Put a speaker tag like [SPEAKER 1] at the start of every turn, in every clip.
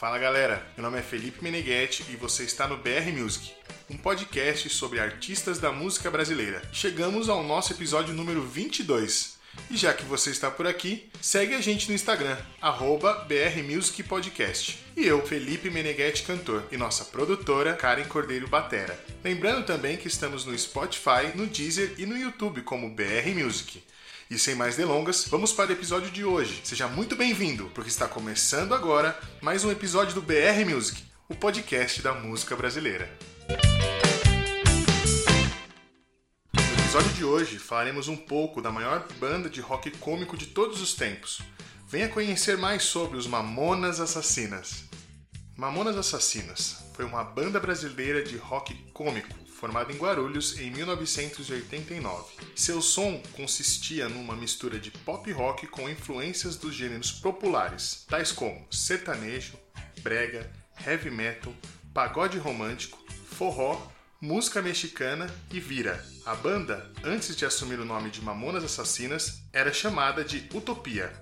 [SPEAKER 1] Fala galera, meu nome é Felipe Meneghetti e você está no BR Music, um podcast sobre artistas da música brasileira. Chegamos ao nosso episódio número 22. E já que você está por aqui, segue a gente no Instagram, arroba brmusicpodcast. E eu, Felipe Meneghetti Cantor, e nossa produtora, Karen Cordeiro Batera. Lembrando também que estamos no Spotify, no Deezer e no YouTube como BR Music. E sem mais delongas, vamos para o episódio de hoje. Seja muito bem-vindo, porque está começando agora mais um episódio do BR Music, o podcast da música brasileira. No episódio de hoje falaremos um pouco da maior banda de rock cômico de todos os tempos. Venha conhecer mais sobre os Mamonas Assassinas. Mamonas Assassinas foi uma banda brasileira de rock cômico formada em Guarulhos em 1989. Seu som consistia numa mistura de pop rock com influências dos gêneros populares, tais como sertanejo, brega, heavy metal, pagode romântico, forró, música mexicana e vira. A banda, antes de assumir o nome de Mamonas Assassinas, era chamada de Utopia.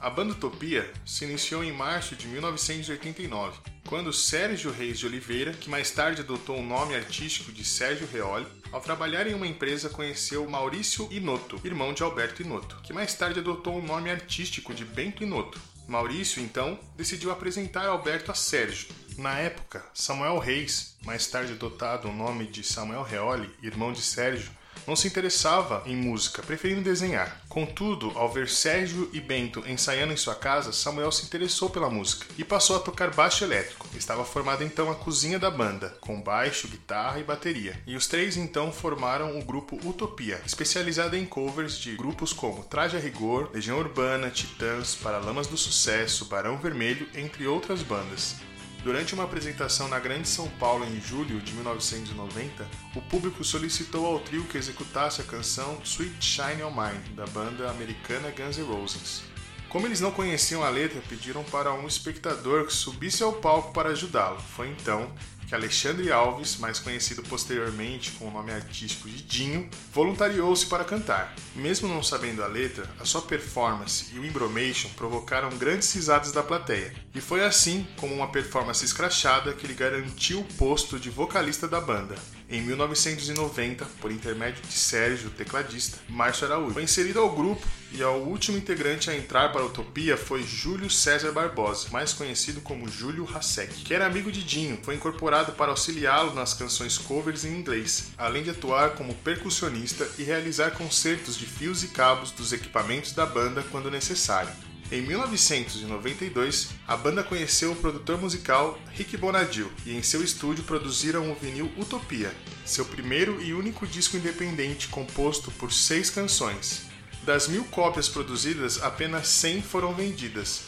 [SPEAKER 1] A banda Utopia se iniciou em março de 1989 quando Sérgio Reis de Oliveira, que mais tarde adotou o nome artístico de Sérgio Reoli, ao trabalhar em uma empresa conheceu Maurício Inoto, irmão de Alberto Inoto, que mais tarde adotou o nome artístico de Bento Inoto. Maurício, então, decidiu apresentar Alberto a Sérgio. Na época, Samuel Reis, mais tarde adotado o nome de Samuel Reoli, irmão de Sérgio, não se interessava em música, preferindo desenhar. Contudo, ao ver Sérgio e Bento ensaiando em sua casa, Samuel se interessou pela música e passou a tocar baixo elétrico. Estava formada então a cozinha da banda, com baixo, guitarra e bateria. E os três então formaram o grupo Utopia, especializado em covers de grupos como Traje a Rigor, Legião Urbana, Titãs, Paralamas do Sucesso, Barão Vermelho, entre outras bandas. Durante uma apresentação na Grande São Paulo em julho de 1990, o público solicitou ao trio que executasse a canção Sweet Shine On Mine, da banda americana Guns N' Roses. Como eles não conheciam a letra, pediram para um espectador que subisse ao palco para ajudá-lo. Foi então que Alexandre Alves, mais conhecido posteriormente com o nome artístico de Dinho, voluntariou-se para cantar. Mesmo não sabendo a letra, a sua performance e o embromation provocaram grandes risadas da plateia. E foi assim, como uma performance escrachada, que ele garantiu o posto de vocalista da banda. Em 1990, por intermédio de Sérgio, tecladista, Márcio Araújo. Foi inserido ao grupo e o último integrante a entrar para a Utopia foi Júlio César Barbosa, mais conhecido como Júlio Hasek, que era amigo de Dinho, foi incorporado para auxiliá-lo nas canções covers em inglês, além de atuar como percussionista e realizar concertos de fios e cabos dos equipamentos da banda quando necessário. Em 1992, a banda conheceu o produtor musical Rick Bonadil e em seu estúdio produziram o vinil Utopia, seu primeiro e único disco independente composto por seis canções. Das mil cópias produzidas, apenas 100 foram vendidas.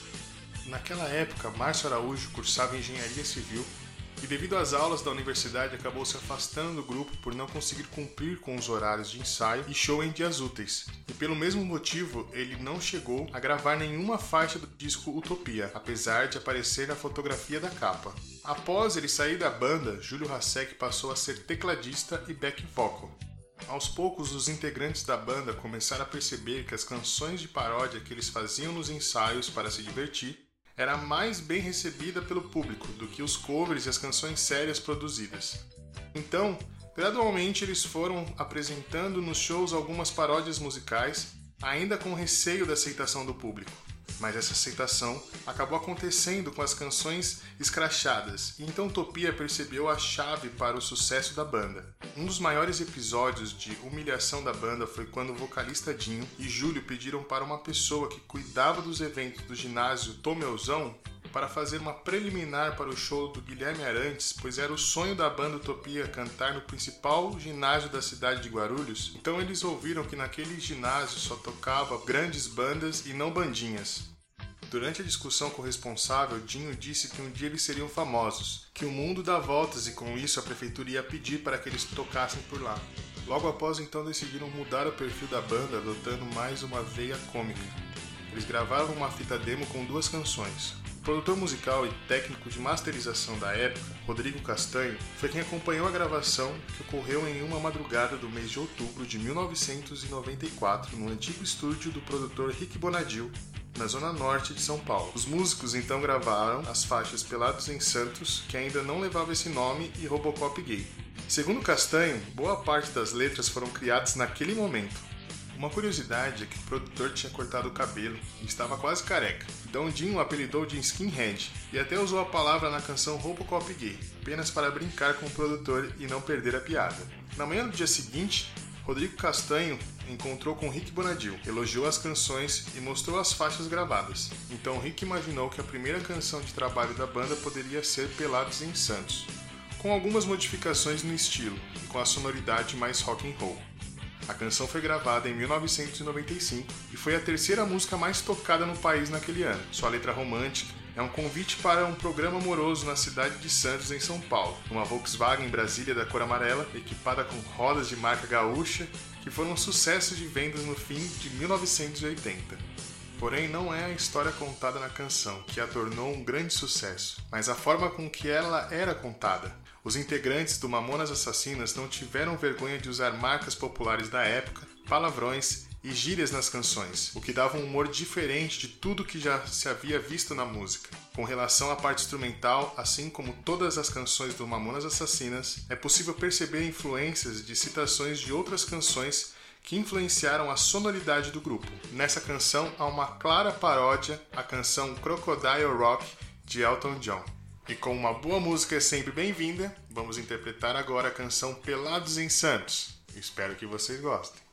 [SPEAKER 1] Naquela época, Márcio Araújo cursava engenharia civil e, devido às aulas da universidade, acabou se afastando do grupo por não conseguir cumprir com os horários de ensaio e show em dias úteis. E pelo mesmo motivo, ele não chegou a gravar nenhuma faixa do disco Utopia, apesar de aparecer na fotografia da capa. Após ele sair da banda, Júlio Hasek passou a ser tecladista e back vocal. Aos poucos, os integrantes da banda começaram a perceber que as canções de paródia que eles faziam nos ensaios para se divertir era mais bem recebida pelo público do que os covers e as canções sérias produzidas. Então, gradualmente eles foram apresentando nos shows algumas paródias musicais, ainda com receio da aceitação do público mas essa aceitação acabou acontecendo com as canções escrachadas, e então Topia percebeu a chave para o sucesso da banda. Um dos maiores episódios de humilhação da banda foi quando o vocalista Dinho e Júlio pediram para uma pessoa que cuidava dos eventos do ginásio Tomeuzão para fazer uma preliminar para o show do Guilherme Arantes, pois era o sonho da banda Utopia cantar no principal ginásio da cidade de Guarulhos. Então eles ouviram que naquele ginásio só tocava grandes bandas e não bandinhas. Durante a discussão com o responsável, Dinho disse que um dia eles seriam famosos, que o mundo dá voltas e com isso a prefeitura ia pedir para que eles tocassem por lá. Logo após então decidiram mudar o perfil da banda, adotando mais uma veia cômica. Eles gravaram uma fita demo com duas canções, produtor musical e técnico de masterização da época, Rodrigo Castanho, foi quem acompanhou a gravação que ocorreu em uma madrugada do mês de outubro de 1994 no antigo estúdio do produtor Rick Bonadil, na zona norte de São Paulo. Os músicos então gravaram as faixas Pelados em Santos, que ainda não levava esse nome, e Robocop Gay. Segundo Castanho, boa parte das letras foram criadas naquele momento. Uma curiosidade é que o produtor tinha cortado o cabelo e estava quase careca, então o apelidou de Skinhead e até usou a palavra na canção Robocop Gay, apenas para brincar com o produtor e não perder a piada. Na manhã do dia seguinte, Rodrigo Castanho encontrou com Rick Bonadil, elogiou as canções e mostrou as faixas gravadas. Então Rick imaginou que a primeira canção de trabalho da banda poderia ser Pelados em Santos, com algumas modificações no estilo e com a sonoridade mais rock and roll. A canção foi gravada em 1995 e foi a terceira música mais tocada no país naquele ano. Sua letra romântica é um convite para um programa amoroso na cidade de Santos, em São Paulo. Uma Volkswagen Brasília da cor amarela, equipada com rodas de marca gaúcha, que foram um sucesso de vendas no fim de 1980. Porém, não é a história contada na canção que a tornou um grande sucesso, mas a forma com que ela era contada. Os integrantes do Mamonas Assassinas não tiveram vergonha de usar marcas populares da época, palavrões e gírias nas canções, o que dava um humor diferente de tudo que já se havia visto na música. Com relação à parte instrumental, assim como todas as canções do Mamonas Assassinas, é possível perceber influências de citações de outras canções que influenciaram a sonoridade do grupo. Nessa canção há uma clara paródia à canção Crocodile Rock de Elton John. E com uma boa música é sempre bem-vinda, vamos interpretar agora a canção Pelados em Santos. Espero que vocês gostem.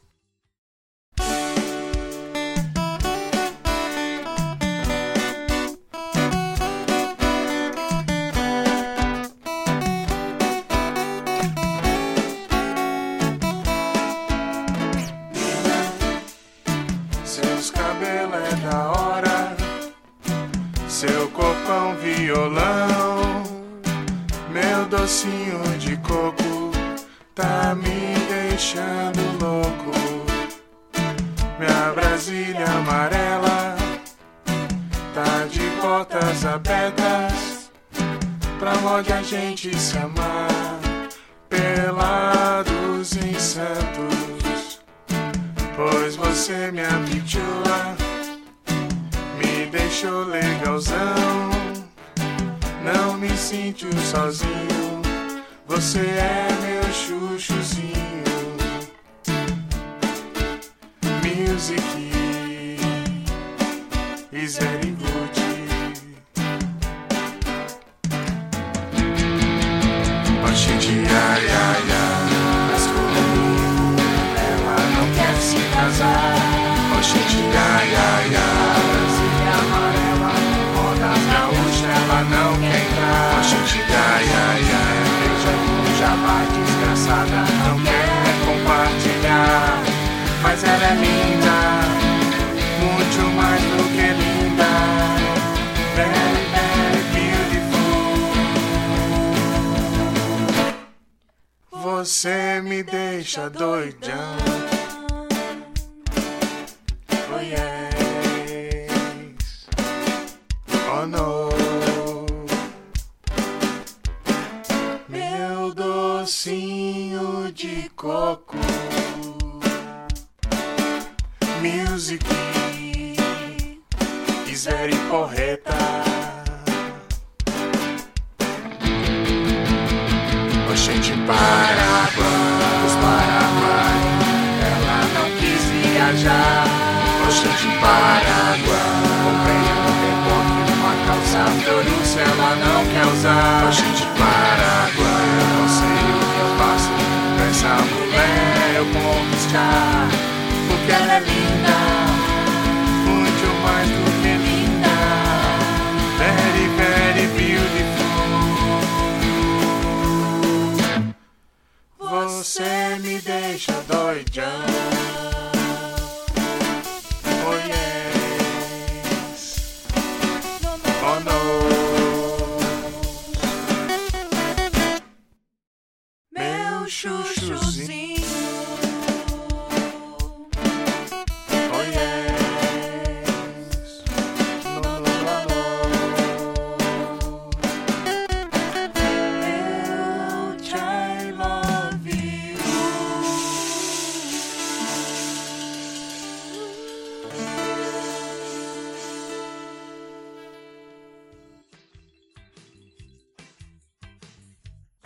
[SPEAKER 1] Sinto sozinho, você é meu chuchuzinho. Music is very good. Oxente, ai, ai, ai, mas comigo ela não quer se casar. Oxente, ai, ai, ai, Brasília amarela, rodas gaúcha, ela não quer ai, ai, ai, beija com jabá desgraçada, não quer é compartilhar. Mas ela é linda, muito mais do que linda. Very, very beautiful. Você me deixa doidão. Coco. Music is very porreta. Oxente Paraguai, os Paraguai, ela não quis viajar. Oxente Paraguai, comprei um reboque numa calça Florúcia, ela não quer usar. Oxente Paraguai, conquistar. Porque ela é linda, muito mais do que linda. Very, very beautiful. Você me deixa doidão.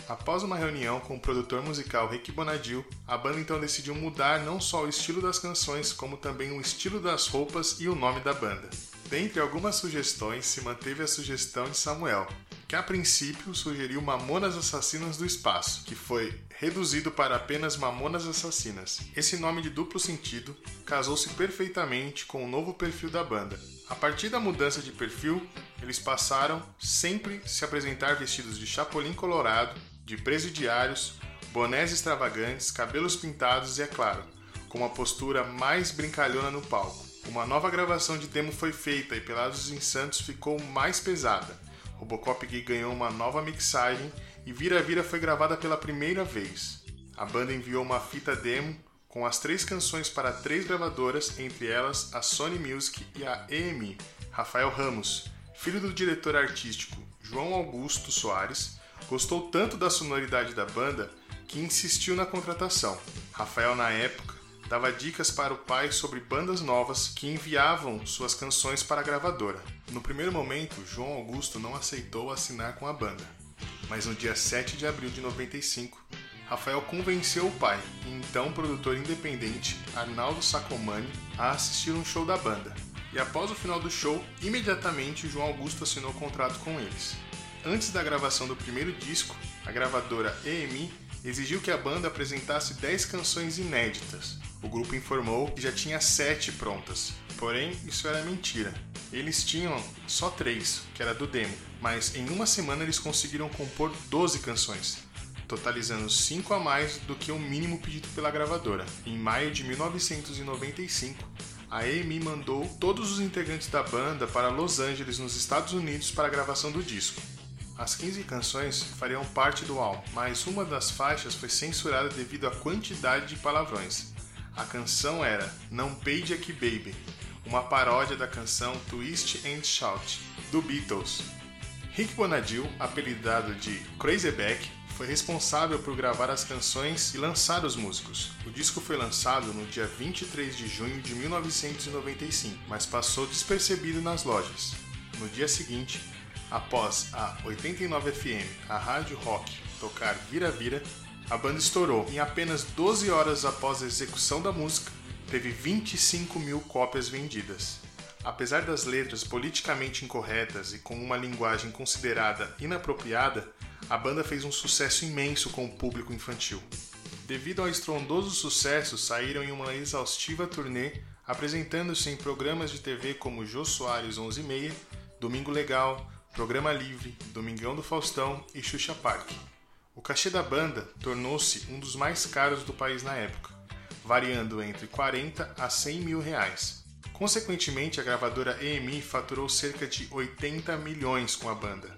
[SPEAKER 1] Após uma reunião com o produtor musical Rick Bonadil, a banda então decidiu mudar não só o estilo das canções, como também o estilo das roupas e o nome da banda. Dentre algumas sugestões, se manteve a sugestão de Samuel, que a princípio sugeriu Mamonas Assassinas do Espaço, que foi reduzido para apenas Mamonas Assassinas. Esse nome de duplo sentido casou-se perfeitamente com o novo perfil da banda. A partir da mudança de perfil, eles passaram sempre se apresentar vestidos de chapolim colorado, de presidiários, bonés extravagantes, cabelos pintados e, é claro, com uma postura mais brincalhona no palco. Uma nova gravação de demo foi feita e Pelados em Santos ficou mais pesada. Robocop Gay ganhou uma nova mixagem e Vira Vira foi gravada pela primeira vez. A banda enviou uma fita demo com as três canções para três gravadoras, entre elas a Sony Music e a EMI. Rafael Ramos, filho do diretor artístico João Augusto Soares, Gostou tanto da sonoridade da banda que insistiu na contratação. Rafael, na época, dava dicas para o pai sobre bandas novas que enviavam suas canções para a gravadora. No primeiro momento, João Augusto não aceitou assinar com a banda, mas no dia 7 de abril de 95, Rafael convenceu o pai, e então produtor independente Arnaldo Sacomani, a assistir um show da banda. E após o final do show, imediatamente João Augusto assinou contrato com eles. Antes da gravação do primeiro disco, a gravadora EMI exigiu que a banda apresentasse 10 canções inéditas. O grupo informou que já tinha 7 prontas, porém isso era mentira. Eles tinham só 3, que era do demo, mas em uma semana eles conseguiram compor 12 canções, totalizando 5 a mais do que o mínimo pedido pela gravadora. Em maio de 1995, a EMI mandou todos os integrantes da banda para Los Angeles, nos Estados Unidos, para a gravação do disco. As 15 canções fariam parte do álbum, mas uma das faixas foi censurada devido à quantidade de palavrões. A canção era Não Peide Aqui Baby, uma paródia da canção Twist and Shout, do Beatles. Rick Bonadil, apelidado de Crazyback, foi responsável por gravar as canções e lançar os músicos. O disco foi lançado no dia 23 de junho de 1995, mas passou despercebido nas lojas. No dia seguinte, Após a 89 FM, a rádio rock, tocar Vira Vira, a banda estourou. Em apenas 12 horas após a execução da música, teve 25 mil cópias vendidas. Apesar das letras politicamente incorretas e com uma linguagem considerada inapropriada, a banda fez um sucesso imenso com o público infantil. Devido ao estrondoso sucesso, saíram em uma exaustiva turnê, apresentando-se em programas de TV como Jô Soares 11 Domingo Legal, Programa Livre, Domingão do Faustão e Xuxa Park. O cachê da banda tornou-se um dos mais caros do país na época, variando entre 40 a 100 mil reais. Consequentemente, a gravadora EMI faturou cerca de 80 milhões com a banda.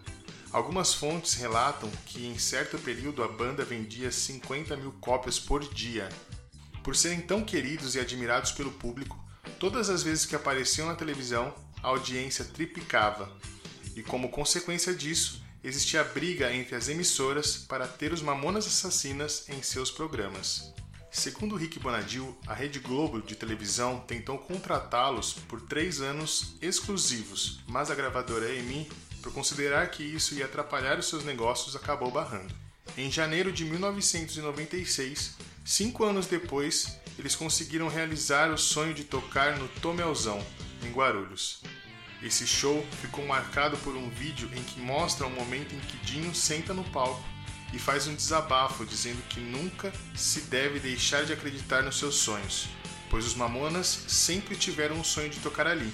[SPEAKER 1] Algumas fontes relatam que em certo período a banda vendia 50 mil cópias por dia. Por serem tão queridos e admirados pelo público, todas as vezes que apareciam na televisão, a audiência triplicava, e como consequência disso, existia briga entre as emissoras para ter os Mamonas Assassinas em seus programas. Segundo Rick Bonadil, a Rede Globo de televisão tentou contratá-los por três anos exclusivos, mas a gravadora EMI, por considerar que isso ia atrapalhar os seus negócios, acabou barrando. Em janeiro de 1996, cinco anos depois, eles conseguiram realizar o sonho de tocar no Tomelzão, em Guarulhos. Esse show ficou marcado por um vídeo em que mostra o momento em que Dinho senta no palco e faz um desabafo dizendo que nunca se deve deixar de acreditar nos seus sonhos, pois os Mamonas sempre tiveram o sonho de tocar ali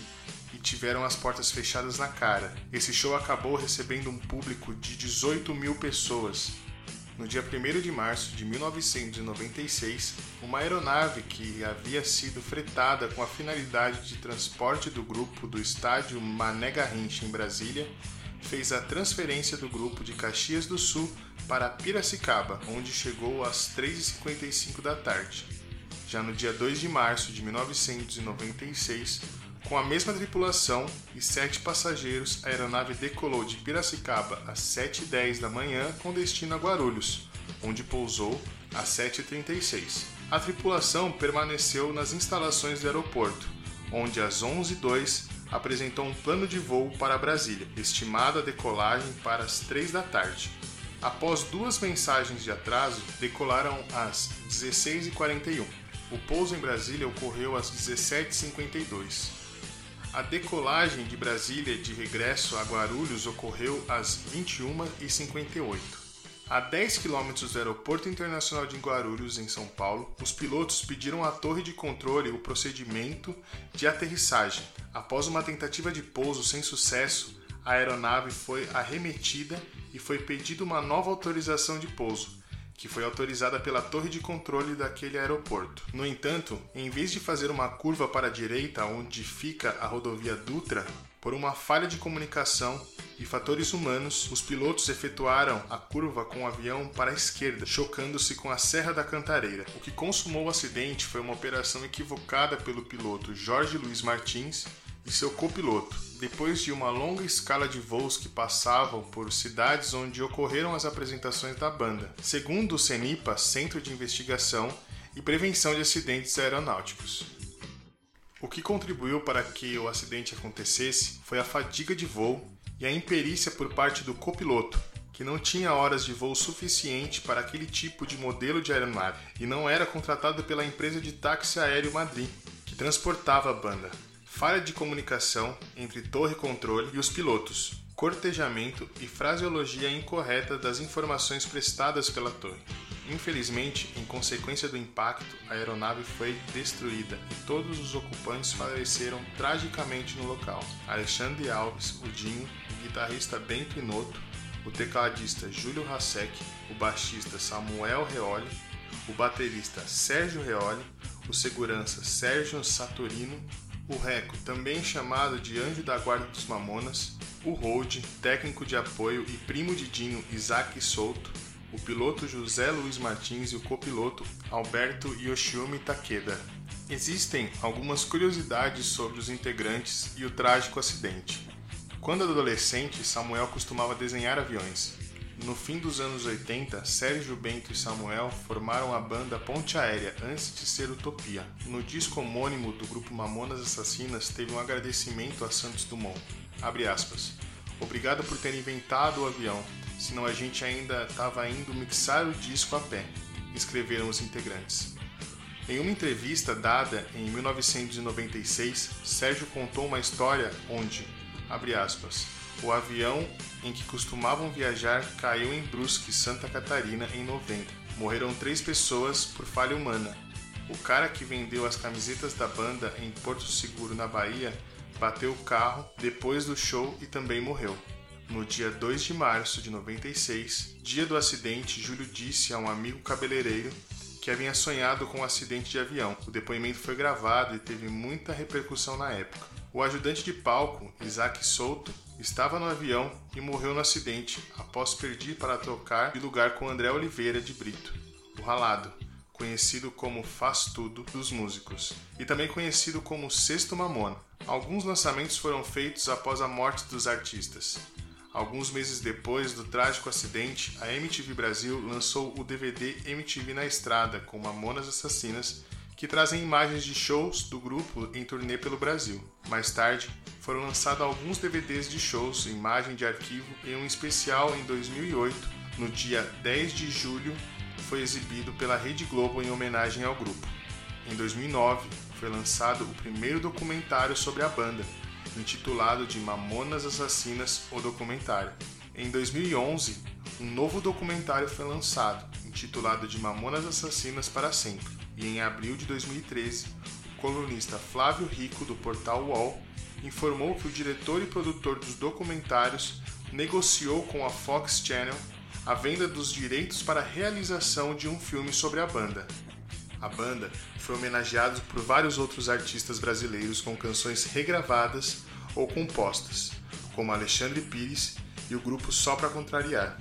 [SPEAKER 1] e tiveram as portas fechadas na cara. Esse show acabou recebendo um público de 18 mil pessoas, no dia 1 de março de 1996, uma aeronave que havia sido fretada com a finalidade de transporte do grupo do estádio Mané Garrincha em Brasília fez a transferência do grupo de Caxias do Sul para Piracicaba, onde chegou às 3h55 da tarde. Já no dia 2 de março de 1996, com a mesma tripulação e sete passageiros, a aeronave decolou de Piracicaba às 7h10 da manhã com destino a Guarulhos, onde pousou às 7h36. A tripulação permaneceu nas instalações do aeroporto, onde às 11h02 apresentou um plano de voo para Brasília, estimada a decolagem para as 3 da tarde. Após duas mensagens de atraso, decolaram às 16h41. O pouso em Brasília ocorreu às 17h52. A decolagem de Brasília de regresso a Guarulhos ocorreu às 21h58. A 10 quilômetros do Aeroporto Internacional de Guarulhos, em São Paulo, os pilotos pediram à torre de controle o procedimento de aterrissagem. Após uma tentativa de pouso sem sucesso, a aeronave foi arremetida e foi pedida uma nova autorização de pouso, que foi autorizada pela torre de controle daquele aeroporto. No entanto, em vez de fazer uma curva para a direita onde fica a rodovia Dutra, por uma falha de comunicação e fatores humanos, os pilotos efetuaram a curva com o avião para a esquerda, chocando-se com a Serra da Cantareira. O que consumou o acidente foi uma operação equivocada pelo piloto Jorge Luiz Martins e seu copiloto, depois de uma longa escala de voos que passavam por cidades onde ocorreram as apresentações da banda, segundo o CENIPA, Centro de Investigação e Prevenção de Acidentes Aeronáuticos. O que contribuiu para que o acidente acontecesse foi a fadiga de voo e a imperícia por parte do copiloto, que não tinha horas de voo suficiente para aquele tipo de modelo de aeronave e não era contratado pela empresa de táxi aéreo Madrid, que transportava a banda falha de comunicação entre torre controle e os pilotos, cortejamento e fraseologia incorreta das informações prestadas pela torre. Infelizmente, em consequência do impacto, a aeronave foi destruída e todos os ocupantes faleceram tragicamente no local. Alexandre Alves, o Dinho, o guitarrista Bento Inoto, o tecladista Júlio Hasek, o baixista Samuel Reoli, o baterista Sérgio Reoli, o segurança Sérgio Saturino, o Reco, também chamado de Anjo da Guarda dos Mamonas, o Hold, técnico de apoio e primo de Dinho Isaac Souto, o piloto José Luiz Martins e o copiloto Alberto Yoshiomi Takeda. Existem algumas curiosidades sobre os integrantes e o trágico acidente. Quando adolescente, Samuel costumava desenhar aviões. No fim dos anos 80, Sérgio Bento e Samuel formaram a banda Ponte Aérea antes de ser Utopia. No disco homônimo do grupo Mamonas Assassinas teve um agradecimento a Santos Dumont. Abre aspas. Obrigado por ter inventado o avião, senão a gente ainda estava indo mixar o disco a pé, escreveram os integrantes. Em uma entrevista dada em 1996, Sérgio contou uma história onde, abre aspas, o avião em que costumavam viajar caiu em Brusque, Santa Catarina, em novembro. Morreram três pessoas por falha humana. O cara que vendeu as camisetas da banda em Porto Seguro, na Bahia, bateu o carro depois do show e também morreu. No dia 2 de março de 96, dia do acidente, Júlio disse a um amigo cabeleireiro que havia sonhado com um acidente de avião. O depoimento foi gravado e teve muita repercussão na época. O ajudante de palco, Isaac Souto, estava no avião e morreu no acidente após pedir para trocar de lugar com André Oliveira de Brito, o Ralado, conhecido como Faz Tudo dos músicos, e também conhecido como Sexto Mamona. Alguns lançamentos foram feitos após a morte dos artistas. Alguns meses depois do trágico acidente, a MTV Brasil lançou o DVD MTV na Estrada com Mamonas Assassinas que trazem imagens de shows do grupo em turnê pelo Brasil. Mais tarde, foram lançados alguns DVDs de shows, imagem de arquivo e um especial em 2008, no dia 10 de julho, foi exibido pela Rede Globo em homenagem ao grupo. Em 2009, foi lançado o primeiro documentário sobre a banda, intitulado de Mamonas Assassinas, o documentário. Em 2011, um novo documentário foi lançado, intitulado de Mamonas Assassinas para Sempre e em abril de 2013, o colunista Flávio Rico, do portal UOL, informou que o diretor e produtor dos documentários negociou com a Fox Channel a venda dos direitos para a realização de um filme sobre a banda. A banda foi homenageada por vários outros artistas brasileiros com canções regravadas ou compostas, como Alexandre Pires e o grupo Só Pra Contrariar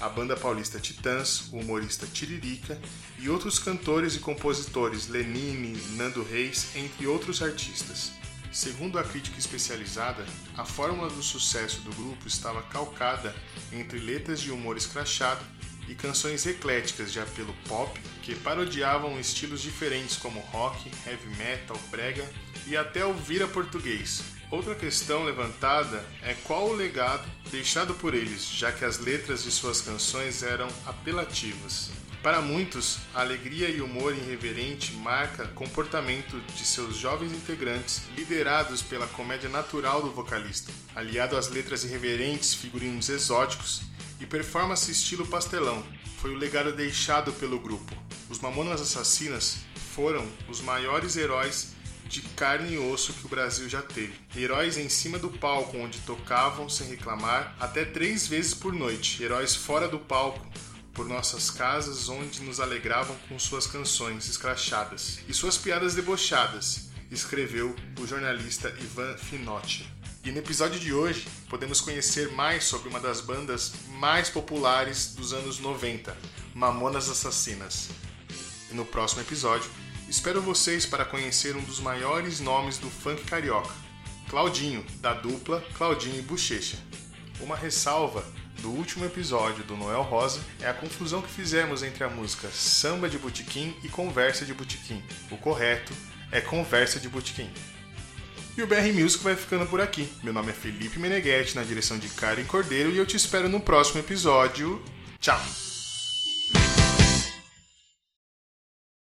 [SPEAKER 1] a banda paulista Titãs, o humorista Tiririca e outros cantores e compositores Lenine, Nando Reis, entre outros artistas. Segundo a crítica especializada, a fórmula do sucesso do grupo estava calcada entre letras de humor escrachado e canções ecléticas de apelo pop que parodiavam estilos diferentes como rock, heavy metal, brega e até o vira português, Outra questão levantada é qual o legado deixado por eles, já que as letras de suas canções eram apelativas. Para muitos, a alegria e humor irreverente marca comportamento de seus jovens integrantes, liderados pela comédia natural do vocalista, aliado às letras irreverentes, figurinos exóticos e performance estilo pastelão. Foi o legado deixado pelo grupo. Os Mamonas Assassinas foram os maiores heróis de carne e osso que o Brasil já teve. Heróis em cima do palco, onde tocavam sem reclamar até três vezes por noite. Heróis fora do palco, por nossas casas, onde nos alegravam com suas canções escrachadas e suas piadas debochadas, escreveu o jornalista Ivan Finotti. E no episódio de hoje podemos conhecer mais sobre uma das bandas mais populares dos anos 90, Mamonas Assassinas. E no próximo episódio Espero vocês para conhecer um dos maiores nomes do funk carioca, Claudinho, da dupla Claudinho e Bochecha. Uma ressalva do último episódio do Noel Rosa é a confusão que fizemos entre a música Samba de Botequim e Conversa de Botequim. O correto é Conversa de Botequim. E o BR Music vai ficando por aqui. Meu nome é Felipe Meneghetti, na direção de Karen Cordeiro, e eu te espero no próximo episódio. Tchau!